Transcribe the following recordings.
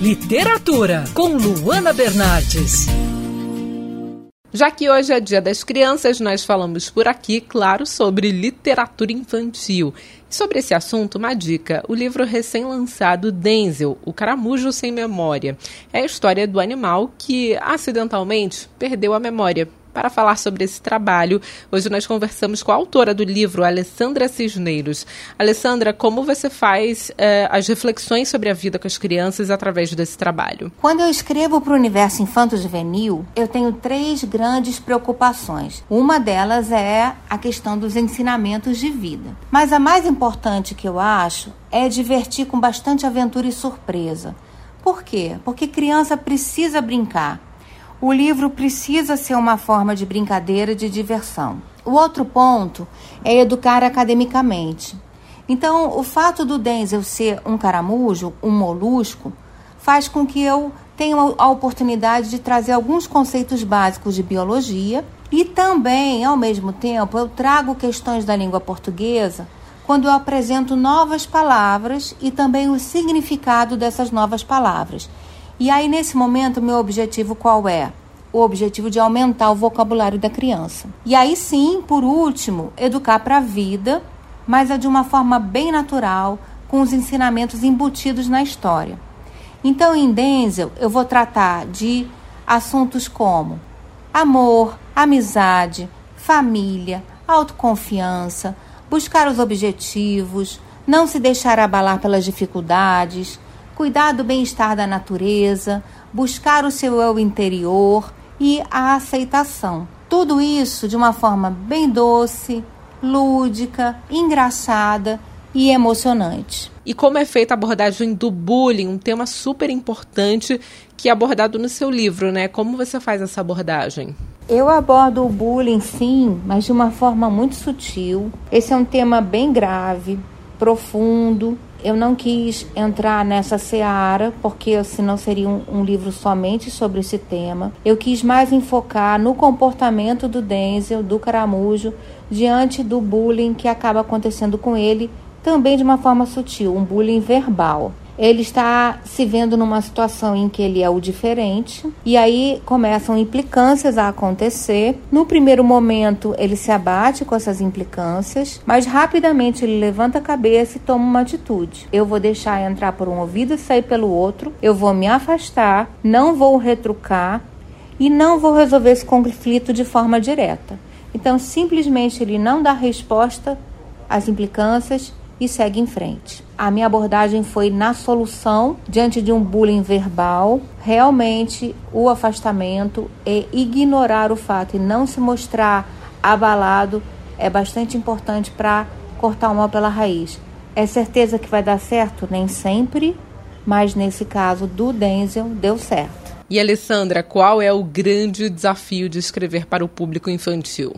Literatura, com Luana Bernardes. Já que hoje é Dia das Crianças, nós falamos por aqui, claro, sobre literatura infantil. E sobre esse assunto, uma dica: o livro recém-lançado Denzel, O Caramujo Sem Memória. É a história do animal que acidentalmente perdeu a memória para falar sobre esse trabalho, hoje nós conversamos com a autora do livro, Alessandra Cisneiros. Alessandra, como você faz eh, as reflexões sobre a vida com as crianças através desse trabalho? Quando eu escrevo para o universo infanto-juvenil, eu tenho três grandes preocupações. Uma delas é a questão dos ensinamentos de vida. Mas a mais importante que eu acho é divertir com bastante aventura e surpresa. Por quê? Porque criança precisa brincar. O livro precisa ser uma forma de brincadeira, de diversão. O outro ponto é educar academicamente. Então, o fato do Denzel ser um caramujo, um molusco, faz com que eu tenha a oportunidade de trazer alguns conceitos básicos de biologia e também, ao mesmo tempo, eu trago questões da língua portuguesa quando eu apresento novas palavras e também o significado dessas novas palavras. E aí, nesse momento, meu objetivo qual é? O objetivo de aumentar o vocabulário da criança. E aí sim, por último, educar para a vida, mas é de uma forma bem natural, com os ensinamentos embutidos na história. Então, em Denzel, eu vou tratar de assuntos como amor, amizade, família, autoconfiança, buscar os objetivos, não se deixar abalar pelas dificuldades, cuidar do bem-estar da natureza, buscar o seu eu interior e a aceitação. Tudo isso de uma forma bem doce, lúdica, engraçada e emocionante. E como é feita a abordagem do bullying, um tema super importante que é abordado no seu livro, né? Como você faz essa abordagem? Eu abordo o bullying sim, mas de uma forma muito sutil. Esse é um tema bem grave, profundo. Eu não quis entrar nessa seara, porque senão seria um, um, livro somente sobre esse tema. Eu quis mais enfocar no comportamento do Denzel, do caramujo, diante do bullying que acaba acontecendo com ele, também de uma forma sutil, um bullying verbal ele está se vendo numa situação em que ele é o diferente e aí começam implicâncias a acontecer. No primeiro momento, ele se abate com essas implicâncias, mas rapidamente ele levanta a cabeça e toma uma atitude. Eu vou deixar entrar por um ouvido e sair pelo outro, eu vou me afastar, não vou retrucar e não vou resolver esse conflito de forma direta. Então, simplesmente ele não dá resposta às implicâncias e segue em frente. A minha abordagem foi na solução diante de um bullying verbal, realmente o afastamento e ignorar o fato e não se mostrar abalado é bastante importante para cortar o mal pela raiz. É certeza que vai dar certo? Nem sempre, mas nesse caso do Denzel deu certo. E Alessandra, qual é o grande desafio de escrever para o público infantil?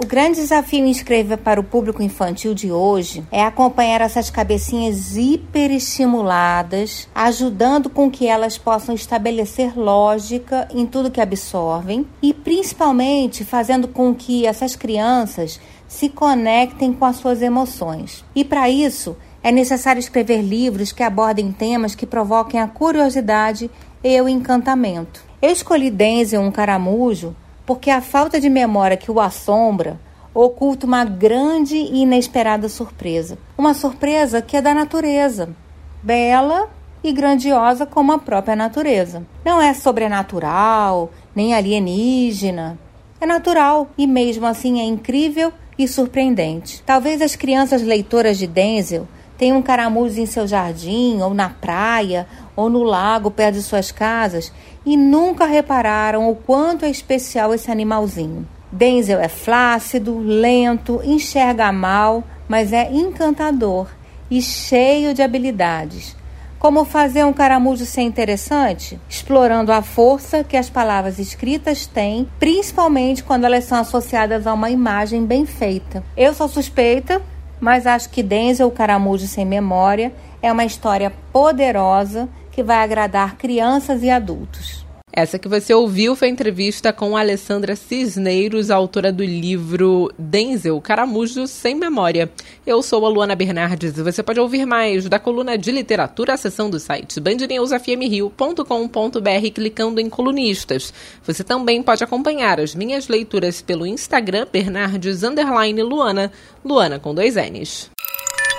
O grande desafio em escrever para o público infantil de hoje é acompanhar essas cabecinhas hiperestimuladas, ajudando com que elas possam estabelecer lógica em tudo que absorvem e principalmente fazendo com que essas crianças se conectem com as suas emoções. E para isso, é necessário escrever livros que abordem temas que provoquem a curiosidade e o encantamento. Eu escolhi Denzel, um caramujo, porque a falta de memória que o assombra oculta uma grande e inesperada surpresa. Uma surpresa que é da natureza, bela e grandiosa como a própria natureza. Não é sobrenatural, nem alienígena. É natural e mesmo assim é incrível e surpreendente. Talvez as crianças leitoras de Denzel tenham um caramujo em seu jardim, ou na praia, ou no lago perto de suas casas e nunca repararam o quanto é especial esse animalzinho. Denzel é flácido, lento, enxerga mal, mas é encantador e cheio de habilidades. Como fazer um caramujo ser interessante? Explorando a força que as palavras escritas têm, principalmente quando elas são associadas a uma imagem bem feita. Eu sou suspeita, mas acho que Denzel, caramujo sem memória, é uma história poderosa que vai agradar crianças e adultos. Essa que você ouviu foi entrevista com Alessandra Cisneiros, autora do livro Denzel, Caramujo Sem Memória. Eu sou a Luana Bernardes e você pode ouvir mais da coluna de literatura acessando o site bandnewsfmrio.com.br clicando em colunistas. Você também pode acompanhar as minhas leituras pelo Instagram Bernardes Luana, Luana com dois N's.